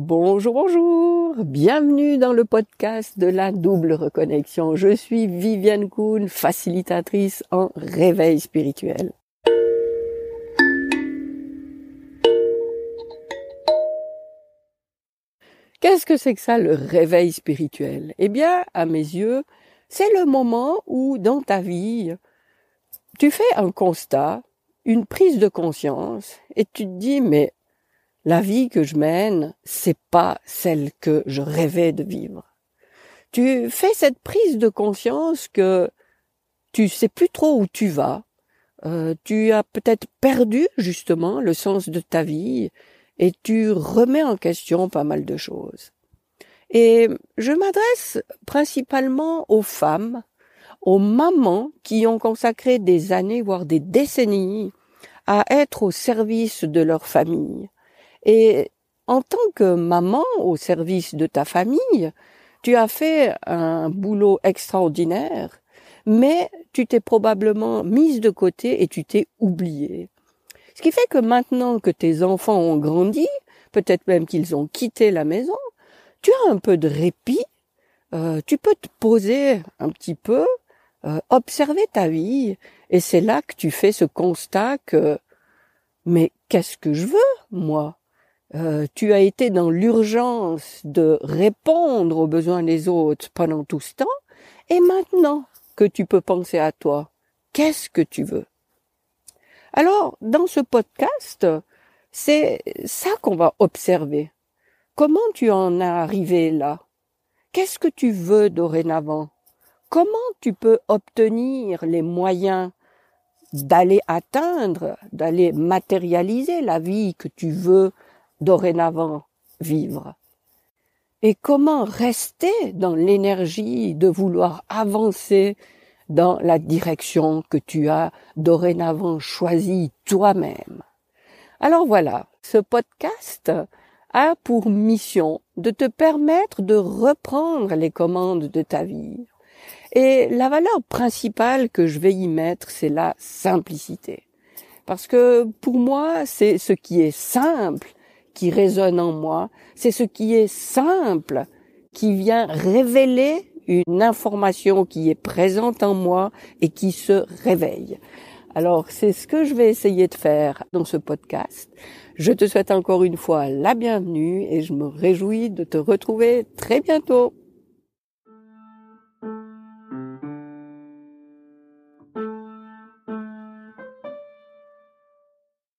Bonjour, bonjour, bienvenue dans le podcast de la double reconnexion. Je suis Viviane Kuhn, facilitatrice en réveil spirituel. Qu'est-ce que c'est que ça, le réveil spirituel? Eh bien, à mes yeux, c'est le moment où, dans ta vie, tu fais un constat, une prise de conscience, et tu te dis, mais la vie que je mène, c'est pas celle que je rêvais de vivre. Tu fais cette prise de conscience que tu sais plus trop où tu vas. Euh, tu as peut-être perdu justement le sens de ta vie et tu remets en question pas mal de choses. Et je m'adresse principalement aux femmes, aux mamans qui ont consacré des années, voire des décennies, à être au service de leur famille, et en tant que maman au service de ta famille, tu as fait un boulot extraordinaire, mais tu t'es probablement mise de côté et tu t'es oubliée. Ce qui fait que maintenant que tes enfants ont grandi, peut-être même qu'ils ont quitté la maison, tu as un peu de répit, euh, tu peux te poser un petit peu, euh, observer ta vie, et c'est là que tu fais ce constat que mais qu'est-ce que je veux, moi? Euh, tu as été dans l'urgence de répondre aux besoins des autres pendant tout ce temps, et maintenant que tu peux penser à toi, qu'est-ce que tu veux? Alors, dans ce podcast, c'est ça qu'on va observer. Comment tu en es arrivé là? Qu'est-ce que tu veux dorénavant? Comment tu peux obtenir les moyens d'aller atteindre, d'aller matérialiser la vie que tu veux dorénavant vivre Et comment rester dans l'énergie de vouloir avancer dans la direction que tu as dorénavant choisie toi-même? Alors voilà, ce podcast a pour mission de te permettre de reprendre les commandes de ta vie. Et la valeur principale que je vais y mettre, c'est la simplicité. Parce que pour moi, c'est ce qui est simple qui résonne en moi, c'est ce qui est simple, qui vient révéler une information qui est présente en moi et qui se réveille. Alors, c'est ce que je vais essayer de faire dans ce podcast. Je te souhaite encore une fois la bienvenue et je me réjouis de te retrouver très bientôt.